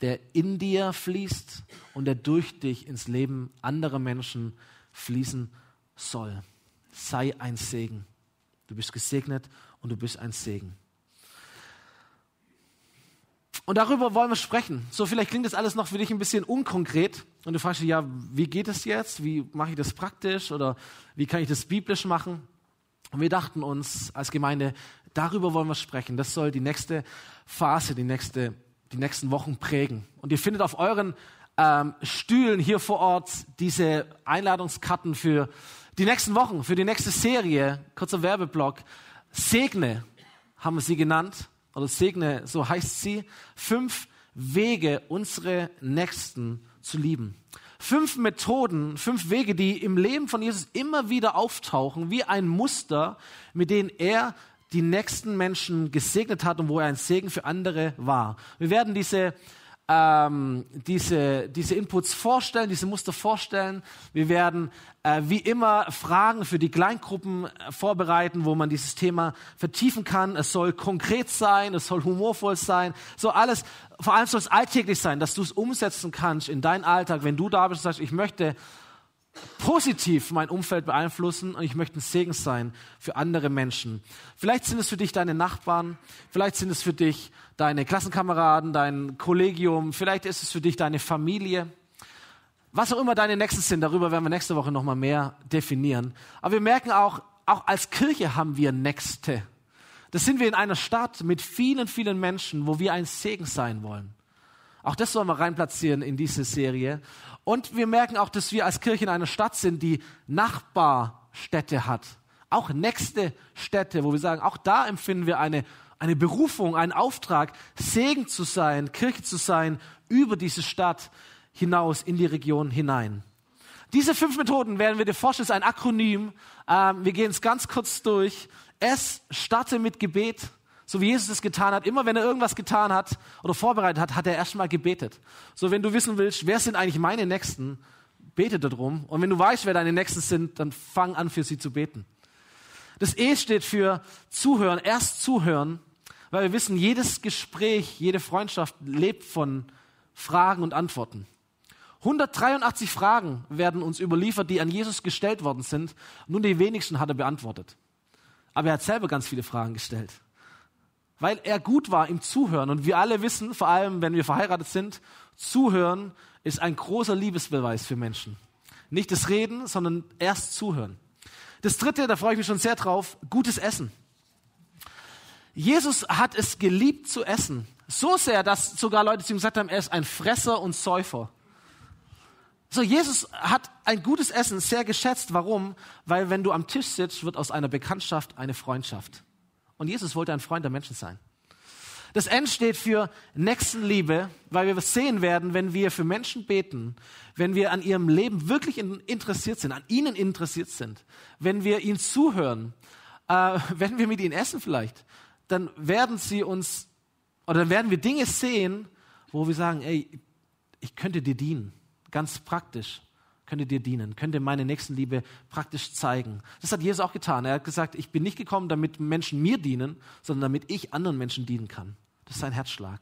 der in dir fließt und der durch dich ins Leben anderer Menschen fließen soll. Sei ein Segen. Du bist gesegnet und du bist ein Segen. Und darüber wollen wir sprechen. So, vielleicht klingt das alles noch für dich ein bisschen unkonkret. Und du fragst dich, ja, wie geht es jetzt? Wie mache ich das praktisch? Oder wie kann ich das biblisch machen? Und wir dachten uns als Gemeinde, darüber wollen wir sprechen. Das soll die nächste Phase, die, nächste, die nächsten Wochen prägen. Und ihr findet auf euren ähm, Stühlen hier vor Ort diese Einladungskarten für die nächsten Wochen, für die nächste Serie, kurzer Werbeblock. Segne haben wir sie genannt oder segne, so heißt sie, fünf Wege, unsere Nächsten zu lieben. Fünf Methoden, fünf Wege, die im Leben von Jesus immer wieder auftauchen, wie ein Muster, mit denen er die nächsten Menschen gesegnet hat und wo er ein Segen für andere war. Wir werden diese ähm, diese, diese Inputs vorstellen, diese Muster vorstellen. Wir werden äh, wie immer Fragen für die Kleingruppen äh, vorbereiten, wo man dieses Thema vertiefen kann. Es soll konkret sein, es soll humorvoll sein, so alles. Vor allem soll es alltäglich sein, dass du es umsetzen kannst in deinen Alltag, wenn du da bist und sagst, ich möchte positiv mein Umfeld beeinflussen und ich möchte ein Segen sein für andere Menschen. Vielleicht sind es für dich deine Nachbarn, vielleicht sind es für dich deine Klassenkameraden, dein Kollegium, vielleicht ist es für dich deine Familie. Was auch immer deine Nächsten sind, darüber werden wir nächste Woche nochmal mehr definieren. Aber wir merken auch, auch als Kirche haben wir Nächste. Das sind wir in einer Stadt mit vielen, vielen Menschen, wo wir ein Segen sein wollen. Auch das sollen wir reinplatzieren in diese Serie. Und wir merken auch, dass wir als Kirche in einer Stadt sind, die Nachbarstädte hat. Auch nächste Städte, wo wir sagen, auch da empfinden wir eine, eine Berufung, einen Auftrag, Segen zu sein, Kirche zu sein, über diese Stadt hinaus in die Region hinein. Diese fünf Methoden werden wir dir vorstellen, ist ein Akronym. Ähm, wir gehen es ganz kurz durch. S, starte mit Gebet so wie Jesus es getan hat. Immer wenn er irgendwas getan hat oder vorbereitet hat, hat er erstmal gebetet. So wenn du wissen willst, wer sind eigentlich meine Nächsten, bete darum. Und wenn du weißt, wer deine Nächsten sind, dann fang an, für sie zu beten. Das E steht für zuhören, erst zuhören, weil wir wissen, jedes Gespräch, jede Freundschaft lebt von Fragen und Antworten. 183 Fragen werden uns überliefert, die an Jesus gestellt worden sind. Nun die wenigsten hat er beantwortet. Aber er hat selber ganz viele Fragen gestellt weil er gut war im Zuhören. Und wir alle wissen, vor allem wenn wir verheiratet sind, Zuhören ist ein großer Liebesbeweis für Menschen. Nicht das Reden, sondern erst zuhören. Das dritte, da freue ich mich schon sehr drauf, gutes Essen. Jesus hat es geliebt zu essen. So sehr, dass sogar Leute zu ihm gesagt haben, er ist ein Fresser und Säufer. So, Jesus hat ein gutes Essen sehr geschätzt. Warum? Weil wenn du am Tisch sitzt, wird aus einer Bekanntschaft eine Freundschaft. Und Jesus wollte ein Freund der Menschen sein. Das N steht für Nächstenliebe, weil wir sehen werden, wenn wir für Menschen beten, wenn wir an ihrem Leben wirklich interessiert sind, an ihnen interessiert sind, wenn wir ihnen zuhören, äh, wenn wir mit ihnen essen vielleicht, dann werden sie uns oder dann werden wir Dinge sehen, wo wir sagen, ey, ich könnte dir dienen. ganz praktisch, könnte dir dienen, könnte meine Nächstenliebe praktisch zeigen. Das hat Jesus auch getan. Er hat gesagt, ich bin nicht gekommen, damit Menschen mir dienen, sondern damit ich anderen Menschen dienen kann. Das ist sein Herzschlag.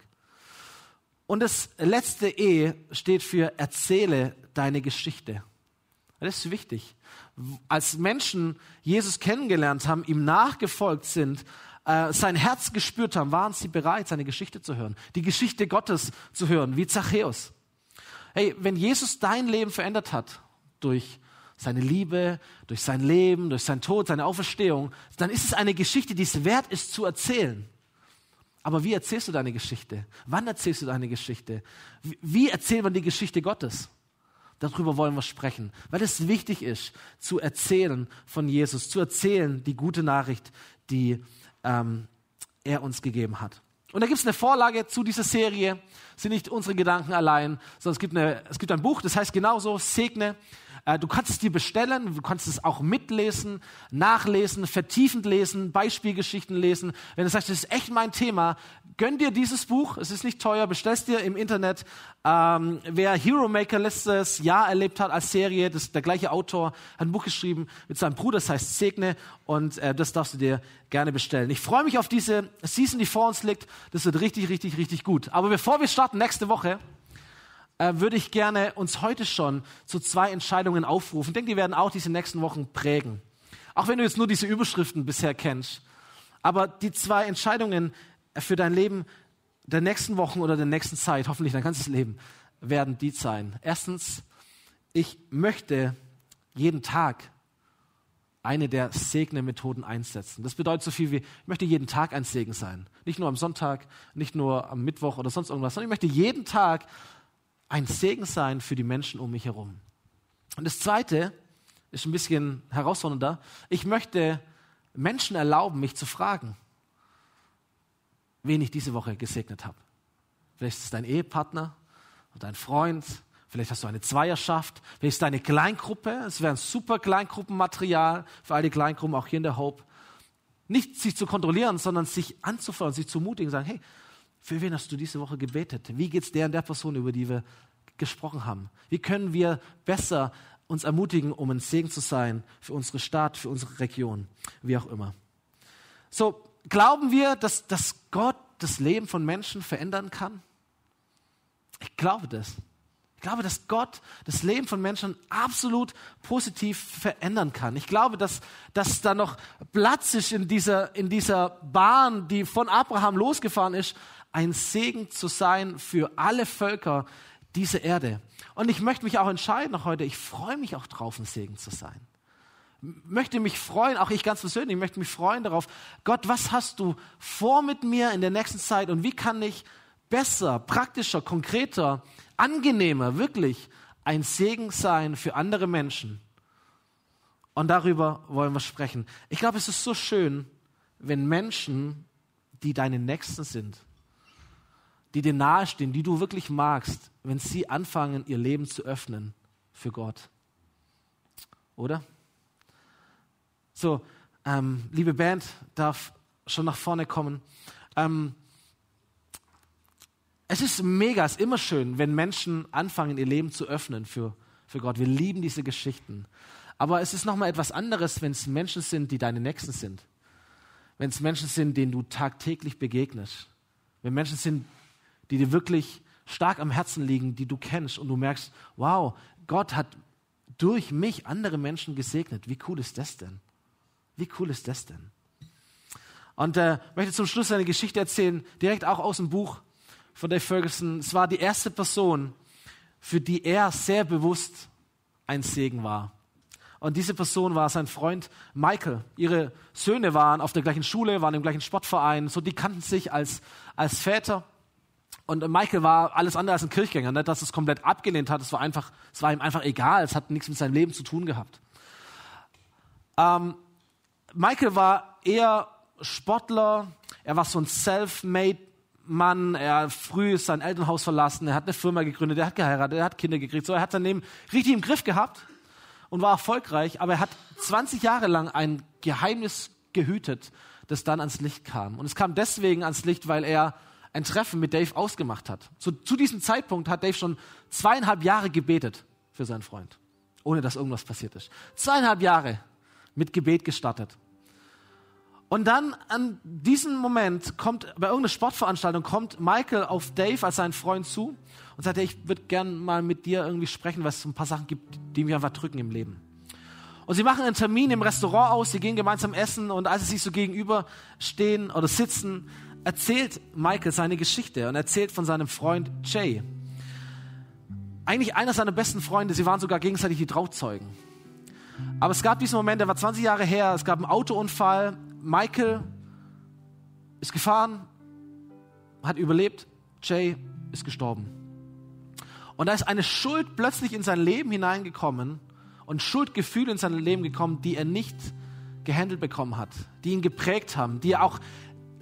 Und das letzte E steht für erzähle deine Geschichte. Das ist wichtig. Als Menschen Jesus kennengelernt haben, ihm nachgefolgt sind, äh, sein Herz gespürt haben, waren sie bereit, seine Geschichte zu hören, die Geschichte Gottes zu hören, wie Zachäus. Hey, wenn Jesus dein Leben verändert hat durch seine Liebe, durch sein Leben, durch seinen Tod, seine Auferstehung, dann ist es eine Geschichte, die es wert ist zu erzählen. Aber wie erzählst du deine Geschichte? Wann erzählst du deine Geschichte? Wie erzählt man die Geschichte Gottes? Darüber wollen wir sprechen, weil es wichtig ist, zu erzählen von Jesus, zu erzählen die gute Nachricht, die ähm, er uns gegeben hat. Und da gibt es eine Vorlage zu dieser Serie, sind nicht unsere Gedanken allein, sondern es gibt, eine, es gibt ein Buch, das heißt genauso, Segne. Äh, du kannst es dir bestellen, du kannst es auch mitlesen, nachlesen, vertiefend lesen, Beispielgeschichten lesen. Wenn du sagst, das ist echt mein Thema, gönn dir dieses Buch, es ist nicht teuer, bestellst dir im Internet. Ähm, wer Hero Maker letztes Jahr erlebt hat als Serie, das, der gleiche Autor hat ein Buch geschrieben mit seinem Bruder, das heißt Segne und äh, das darfst du dir gerne bestellen. Ich freue mich auf diese Season, die vor uns liegt. Das wird richtig, richtig, richtig gut. Aber bevor wir starten nächste Woche, äh, würde ich gerne uns heute schon zu zwei Entscheidungen aufrufen. Ich denke, die werden auch diese nächsten Wochen prägen. Auch wenn du jetzt nur diese Überschriften bisher kennst. Aber die zwei Entscheidungen für dein Leben der nächsten Wochen oder der nächsten Zeit, hoffentlich dein ganzes Leben, werden die sein. Erstens, ich möchte jeden Tag eine der Segne-Methoden einsetzen. Das bedeutet so viel wie, ich möchte jeden Tag ein Segen sein. Nicht nur am Sonntag, nicht nur am Mittwoch oder sonst irgendwas, sondern ich möchte jeden Tag ein Segen sein für die Menschen um mich herum. Und das Zweite ist ein bisschen herausfordernder. Ich möchte Menschen erlauben, mich zu fragen, wen ich diese Woche gesegnet habe. Vielleicht ist es dein Ehepartner oder dein Freund, vielleicht hast du eine Zweierschaft, vielleicht ist es deine Kleingruppe. Es wäre ein super Kleingruppenmaterial für all die Kleingruppen, auch hier in der Hope. Nicht sich zu kontrollieren, sondern sich anzufordern, sich zu mutigen, sagen, hey, für wen hast du diese Woche gebetet? Wie geht es der und der Person, über die wir gesprochen haben? Wie können wir besser uns ermutigen, um ein Segen zu sein für unsere Stadt, für unsere Region, wie auch immer? So, glauben wir, dass, dass Gott das Leben von Menschen verändern kann? Ich glaube das. Ich glaube, dass Gott das Leben von Menschen absolut positiv verändern kann. Ich glaube, dass, dass da noch Platz ist in dieser, in dieser Bahn, die von Abraham losgefahren ist, ein Segen zu sein für alle Völker dieser Erde. Und ich möchte mich auch entscheiden heute, ich freue mich auch drauf, ein Segen zu sein. Möchte mich freuen, auch ich ganz persönlich, möchte mich freuen darauf, Gott, was hast du vor mit mir in der nächsten Zeit und wie kann ich besser, praktischer, konkreter, angenehmer, wirklich ein Segen sein für andere Menschen? Und darüber wollen wir sprechen. Ich glaube, es ist so schön, wenn Menschen, die deine Nächsten sind, die dir nahestehen, die du wirklich magst, wenn sie anfangen, ihr Leben zu öffnen für Gott. Oder? So, ähm, liebe Band, darf schon nach vorne kommen. Ähm, es ist mega, es ist immer schön, wenn Menschen anfangen, ihr Leben zu öffnen für, für Gott. Wir lieben diese Geschichten. Aber es ist nochmal etwas anderes, wenn es Menschen sind, die deine Nächsten sind. Wenn es Menschen sind, denen du tagtäglich begegnest. Wenn Menschen sind, die dir wirklich stark am Herzen liegen, die du kennst und du merkst, wow, Gott hat durch mich andere Menschen gesegnet. Wie cool ist das denn? Wie cool ist das denn? Und äh, möchte zum Schluss eine Geschichte erzählen, direkt auch aus dem Buch von Dave Ferguson. Es war die erste Person, für die er sehr bewusst ein Segen war. Und diese Person war sein Freund Michael. Ihre Söhne waren auf der gleichen Schule, waren im gleichen Sportverein, so die kannten sich als, als Väter. Und Michael war alles andere als ein Kirchgänger, nicht, dass es komplett abgelehnt hat. Es war einfach, es war ihm einfach egal. Es hat nichts mit seinem Leben zu tun gehabt. Ähm, Michael war eher Sportler. Er war so ein self-made Mann. Er hat früh sein Elternhaus verlassen. Er hat eine Firma gegründet. Er hat geheiratet. Er hat Kinder gekriegt. So, er hat sein Leben richtig im Griff gehabt und war erfolgreich. Aber er hat 20 Jahre lang ein Geheimnis gehütet, das dann ans Licht kam. Und es kam deswegen ans Licht, weil er ein Treffen mit Dave ausgemacht hat. Zu, zu diesem Zeitpunkt hat Dave schon zweieinhalb Jahre gebetet für seinen Freund, ohne dass irgendwas passiert ist. Zweieinhalb Jahre mit Gebet gestartet. Und dann an diesem Moment kommt, bei irgendeiner Sportveranstaltung kommt Michael auf Dave als seinen Freund zu und sagt, ich würde gern mal mit dir irgendwie sprechen, weil es so ein paar Sachen gibt, die mich einfach drücken im Leben. Und sie machen einen Termin im Restaurant aus, sie gehen gemeinsam essen und als sie sich so gegenüber stehen oder sitzen, erzählt Michael seine Geschichte und erzählt von seinem Freund Jay. Eigentlich einer seiner besten Freunde, sie waren sogar gegenseitig die Trauzeugen. Aber es gab diesen Moment, der war 20 Jahre her, es gab einen Autounfall, Michael ist gefahren, hat überlebt, Jay ist gestorben. Und da ist eine Schuld plötzlich in sein Leben hineingekommen und Schuldgefühle in sein Leben gekommen, die er nicht gehandelt bekommen hat, die ihn geprägt haben, die er auch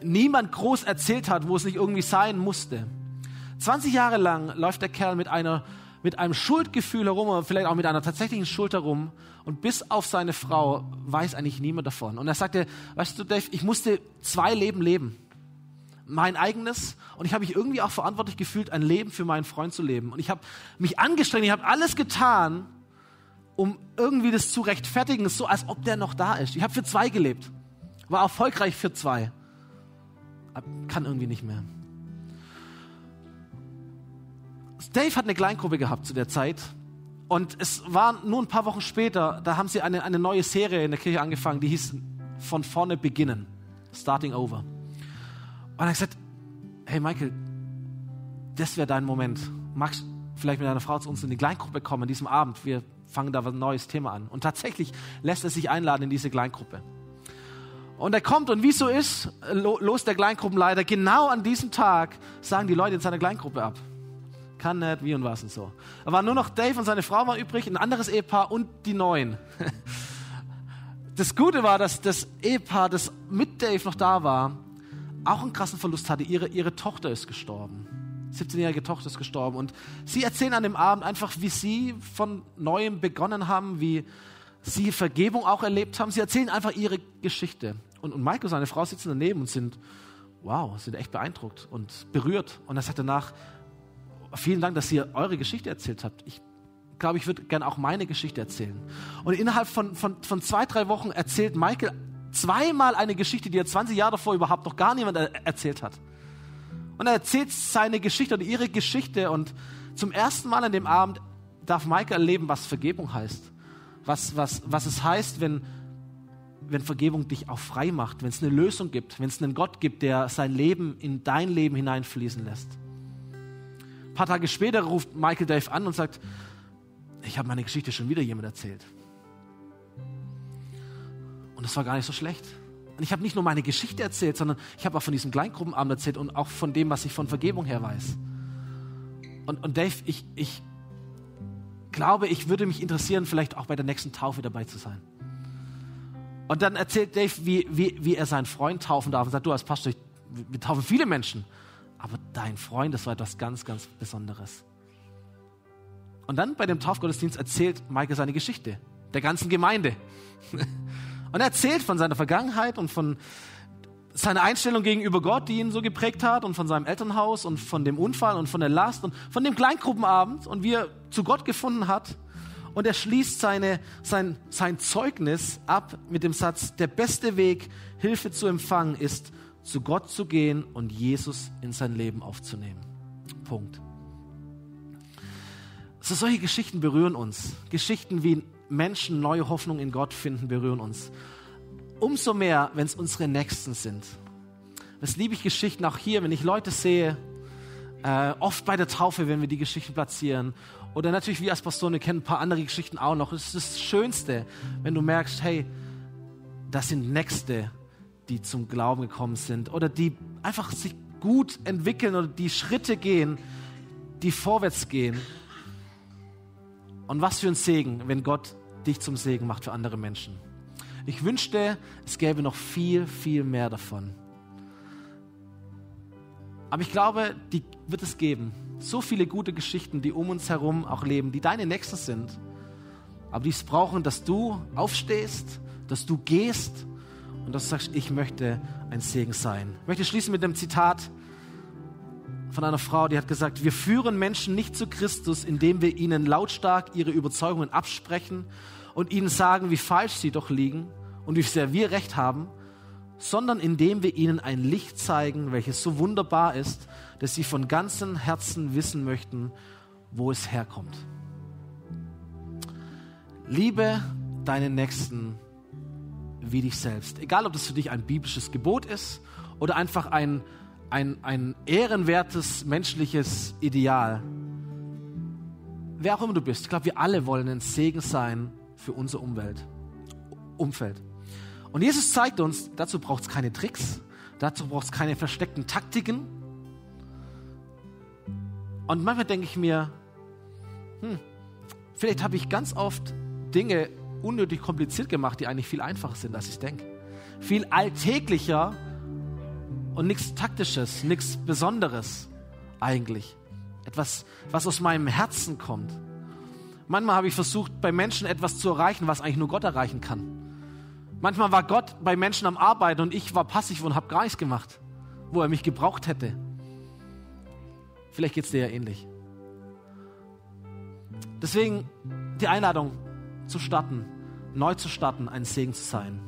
niemand groß erzählt hat, wo es nicht irgendwie sein musste. 20 Jahre lang läuft der Kerl mit einer mit einem Schuldgefühl herum oder vielleicht auch mit einer tatsächlichen Schuld herum und bis auf seine Frau weiß eigentlich niemand davon. Und er sagte, weißt du, Dave, ich musste zwei Leben leben. Mein eigenes und ich habe mich irgendwie auch verantwortlich gefühlt, ein Leben für meinen Freund zu leben. Und ich habe mich angestrengt, ich habe alles getan, um irgendwie das zu rechtfertigen, so als ob der noch da ist. Ich habe für zwei gelebt, war erfolgreich für zwei, kann irgendwie nicht mehr. Dave hat eine Kleingruppe gehabt zu der Zeit und es war nur ein paar Wochen später, da haben sie eine, eine neue Serie in der Kirche angefangen, die hieß Von vorne beginnen, Starting Over. Und er hat gesagt, hey Michael, das wäre dein Moment. Magst vielleicht mit deiner Frau zu uns in die Kleingruppe kommen an diesem Abend? Wir fangen da ein neues Thema an. Und tatsächlich lässt er sich einladen in diese Kleingruppe. Und er kommt und wie so ist, los der Kleingruppenleiter, genau an diesem Tag sagen die Leute in seiner Kleingruppe ab. Kann nicht, wie und was und so. Da waren nur noch Dave und seine Frau war übrig, ein anderes Ehepaar und die Neuen. Das Gute war, dass das Ehepaar, das mit Dave noch da war, auch einen krassen Verlust hatte. Ihre, ihre Tochter ist gestorben. 17-jährige Tochter ist gestorben. Und sie erzählen an dem Abend einfach, wie sie von Neuem begonnen haben, wie sie Vergebung auch erlebt haben. Sie erzählen einfach ihre Geschichte. Und, und Mike und seine Frau sitzen daneben und sind, wow, sind echt beeindruckt und berührt. Und er sagt danach, vielen Dank, dass ihr eure Geschichte erzählt habt. Ich glaube, ich würde gerne auch meine Geschichte erzählen. Und innerhalb von, von, von zwei, drei Wochen erzählt Michael zweimal eine Geschichte, die er 20 Jahre davor überhaupt noch gar niemand erzählt hat. Und er erzählt seine Geschichte oder ihre Geschichte und zum ersten Mal an dem Abend darf Michael erleben, was Vergebung heißt. Was, was, was es heißt, wenn, wenn Vergebung dich auch frei macht, wenn es eine Lösung gibt, wenn es einen Gott gibt, der sein Leben in dein Leben hineinfließen lässt. Ein paar Tage später ruft Michael Dave an und sagt, ich habe meine Geschichte schon wieder jemand erzählt. Und das war gar nicht so schlecht. Und ich habe nicht nur meine Geschichte erzählt, sondern ich habe auch von diesem Kleingruppenabend erzählt und auch von dem, was ich von Vergebung her weiß. Und, und Dave, ich, ich glaube, ich würde mich interessieren, vielleicht auch bei der nächsten Taufe dabei zu sein. Und dann erzählt Dave, wie, wie, wie er seinen Freund taufen darf und sagt, du als Pastor, wir taufen viele Menschen. Aber dein Freund, das war etwas ganz, ganz Besonderes. Und dann bei dem Taufgottesdienst erzählt Michael seine Geschichte, der ganzen Gemeinde. Und er erzählt von seiner Vergangenheit und von seiner Einstellung gegenüber Gott, die ihn so geprägt hat, und von seinem Elternhaus und von dem Unfall und von der Last und von dem Kleingruppenabend und wie er zu Gott gefunden hat. Und er schließt seine, sein, sein Zeugnis ab mit dem Satz, der beste Weg, Hilfe zu empfangen, ist, zu Gott zu gehen und Jesus in sein Leben aufzunehmen. Punkt. So solche Geschichten berühren uns. Geschichten wie Menschen neue Hoffnung in Gott finden, berühren uns. Umso mehr, wenn es unsere Nächsten sind. Das liebe ich Geschichten auch hier, wenn ich Leute sehe, äh, oft bei der Taufe, wenn wir die Geschichten platzieren. Oder natürlich, wir als Pastoren, kennen ein paar andere Geschichten auch noch. Es ist das Schönste, wenn du merkst, hey, das sind Nächste, die zum Glauben gekommen sind oder die einfach sich gut entwickeln oder die Schritte gehen, die vorwärts gehen. Und was für ein Segen, wenn Gott dich zum Segen macht für andere Menschen. Ich wünschte, es gäbe noch viel, viel mehr davon. Aber ich glaube, die wird es geben. So viele gute Geschichten, die um uns herum auch leben, die deine Nächsten sind. Aber die es brauchen, dass du aufstehst, dass du gehst und dass du sagst, ich möchte ein Segen sein. Ich möchte schließen mit dem Zitat von einer Frau, die hat gesagt, wir führen Menschen nicht zu Christus, indem wir ihnen lautstark ihre Überzeugungen absprechen und ihnen sagen, wie falsch sie doch liegen und wie sehr wir recht haben, sondern indem wir ihnen ein Licht zeigen, welches so wunderbar ist, dass sie von ganzem Herzen wissen möchten, wo es herkommt. Liebe deinen Nächsten wie dich selbst. Egal, ob das für dich ein biblisches Gebot ist oder einfach ein, ein, ein ehrenwertes menschliches Ideal. Wer auch immer du bist, ich glaube, wir alle wollen ein Segen sein für unsere Umwelt, Umfeld. Und Jesus zeigt uns, dazu braucht es keine Tricks, dazu braucht es keine versteckten Taktiken. Und manchmal denke ich mir, hm, vielleicht habe ich ganz oft Dinge unnötig kompliziert gemacht, die eigentlich viel einfacher sind, als ich denke. Viel alltäglicher und nichts Taktisches, nichts Besonderes eigentlich. Etwas, was aus meinem Herzen kommt. Manchmal habe ich versucht, bei Menschen etwas zu erreichen, was eigentlich nur Gott erreichen kann. Manchmal war Gott bei Menschen am Arbeiten und ich war passiv und habe gar nichts gemacht, wo er mich gebraucht hätte. Vielleicht geht es dir ja ähnlich. Deswegen die Einladung zu starten, neu zu starten, ein Segen zu sein.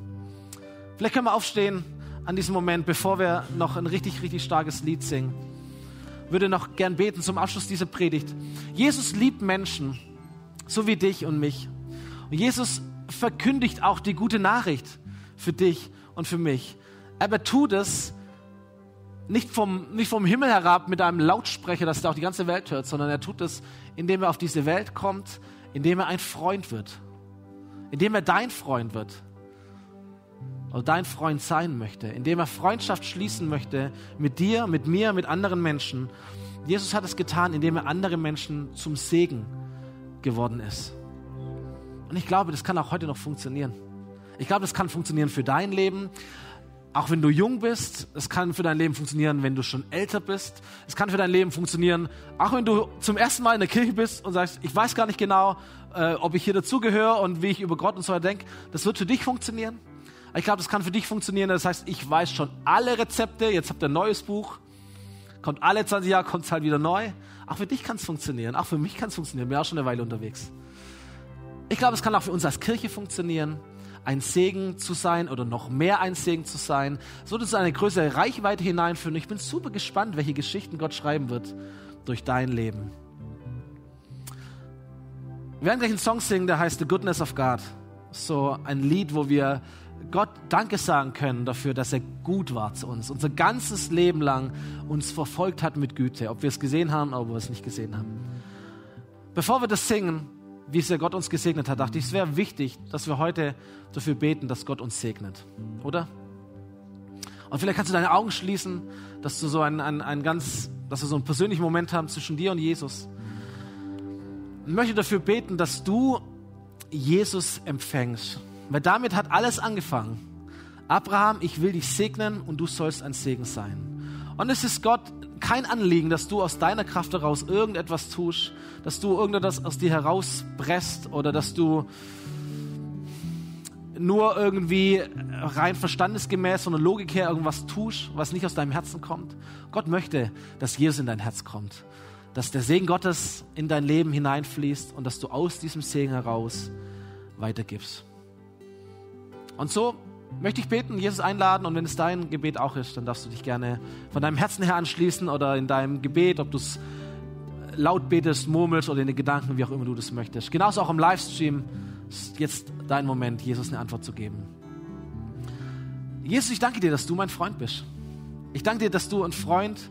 Vielleicht können wir aufstehen an diesem Moment, bevor wir noch ein richtig, richtig starkes Lied singen. Würde noch gern beten zum Abschluss dieser Predigt. Jesus liebt Menschen, so wie dich und mich. Und Jesus verkündigt auch die gute Nachricht für dich und für mich. Aber tut es nicht vom, nicht vom Himmel herab mit einem Lautsprecher, dass da auch die ganze Welt hört, sondern er tut es, indem er auf diese Welt kommt, indem er ein Freund wird indem er dein Freund wird oder dein Freund sein möchte, indem er Freundschaft schließen möchte mit dir, mit mir, mit anderen Menschen. Jesus hat es getan, indem er andere Menschen zum Segen geworden ist. Und ich glaube, das kann auch heute noch funktionieren. Ich glaube, das kann funktionieren für dein Leben, auch wenn du jung bist. Es kann für dein Leben funktionieren, wenn du schon älter bist. Es kann für dein Leben funktionieren, auch wenn du zum ersten Mal in der Kirche bist und sagst, ich weiß gar nicht genau, äh, ob ich hier dazugehöre und wie ich über Gott und so weiter denke. Das wird für dich funktionieren. Ich glaube, das kann für dich funktionieren. Das heißt, ich weiß schon alle Rezepte. Jetzt habt ihr ein neues Buch. Kommt alle 20 Jahre, kommt es halt wieder neu. Auch für dich kann es funktionieren. Auch für mich kann es funktionieren. Ich bin auch schon eine Weile unterwegs. Ich glaube, es kann auch für uns als Kirche funktionieren, ein Segen zu sein oder noch mehr ein Segen zu sein, so dass es eine größere Reichweite hineinführen. Ich bin super gespannt, welche Geschichten Gott schreiben wird durch dein Leben. Wir werden gleich einen Song singen, der heißt The Goodness of God. So ein Lied, wo wir Gott Danke sagen können dafür, dass er gut war zu uns, unser ganzes Leben lang uns verfolgt hat mit Güte, ob wir es gesehen haben oder ob wir es nicht gesehen haben. Bevor wir das singen, wie sehr Gott uns gesegnet hat, dachte ich, es wäre wichtig, dass wir heute dafür beten, dass Gott uns segnet, oder? Und vielleicht kannst du deine Augen schließen, dass du so einen, einen, einen ganz, dass wir so einen persönlichen Moment haben zwischen dir und Jesus möchte dafür beten, dass du Jesus empfängst. Weil damit hat alles angefangen. Abraham, ich will dich segnen und du sollst ein Segen sein. Und es ist Gott kein Anliegen, dass du aus deiner Kraft heraus irgendetwas tust, dass du irgendetwas aus dir herauspresst oder dass du nur irgendwie rein verstandesgemäß von der Logik her irgendwas tust, was nicht aus deinem Herzen kommt. Gott möchte, dass Jesus in dein Herz kommt dass der Segen Gottes in dein Leben hineinfließt und dass du aus diesem Segen heraus weitergibst. Und so möchte ich beten, Jesus einladen und wenn es dein Gebet auch ist, dann darfst du dich gerne von deinem Herzen her anschließen oder in deinem Gebet, ob du es laut betest, murmelst oder in den Gedanken, wie auch immer du das möchtest. Genauso auch im Livestream ist jetzt dein Moment, Jesus eine Antwort zu geben. Jesus, ich danke dir, dass du mein Freund bist. Ich danke dir, dass du ein Freund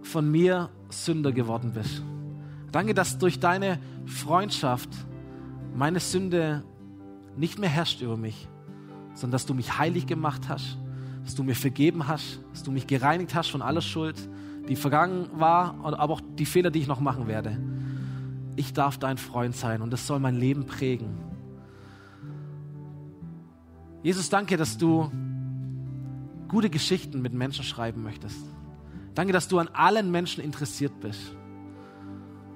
von mir Sünder geworden bist. Danke, dass durch deine Freundschaft meine Sünde nicht mehr herrscht über mich, sondern dass du mich heilig gemacht hast, dass du mir vergeben hast, dass du mich gereinigt hast von aller Schuld, die vergangen war, aber auch die Fehler, die ich noch machen werde. Ich darf dein Freund sein und das soll mein Leben prägen. Jesus, danke, dass du gute Geschichten mit Menschen schreiben möchtest. Danke, dass du an allen Menschen interessiert bist.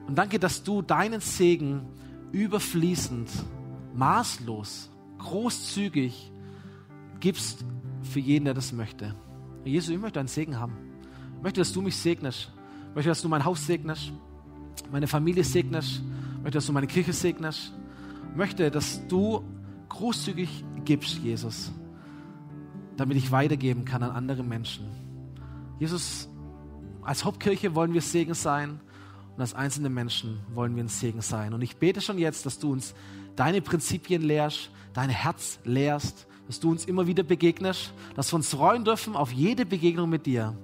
Und danke, dass du deinen Segen überfließend, maßlos, großzügig gibst für jeden, der das möchte. Jesus, ich möchte einen Segen haben. Ich möchte, dass du mich segnest. möchte, dass du mein Haus segnest, meine Familie segnest, möchte, dass du meine Kirche segnest, möchte, dass du großzügig gibst, Jesus, damit ich weitergeben kann an andere Menschen. Jesus, als Hauptkirche wollen wir Segen sein und als einzelne Menschen wollen wir ein Segen sein. Und ich bete schon jetzt, dass du uns deine Prinzipien lehrst, dein Herz lehrst, dass du uns immer wieder begegnest, dass wir uns freuen dürfen auf jede Begegnung mit dir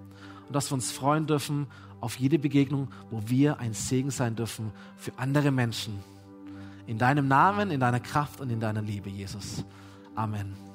und dass wir uns freuen dürfen auf jede Begegnung, wo wir ein Segen sein dürfen für andere Menschen. In deinem Namen, in deiner Kraft und in deiner Liebe, Jesus. Amen.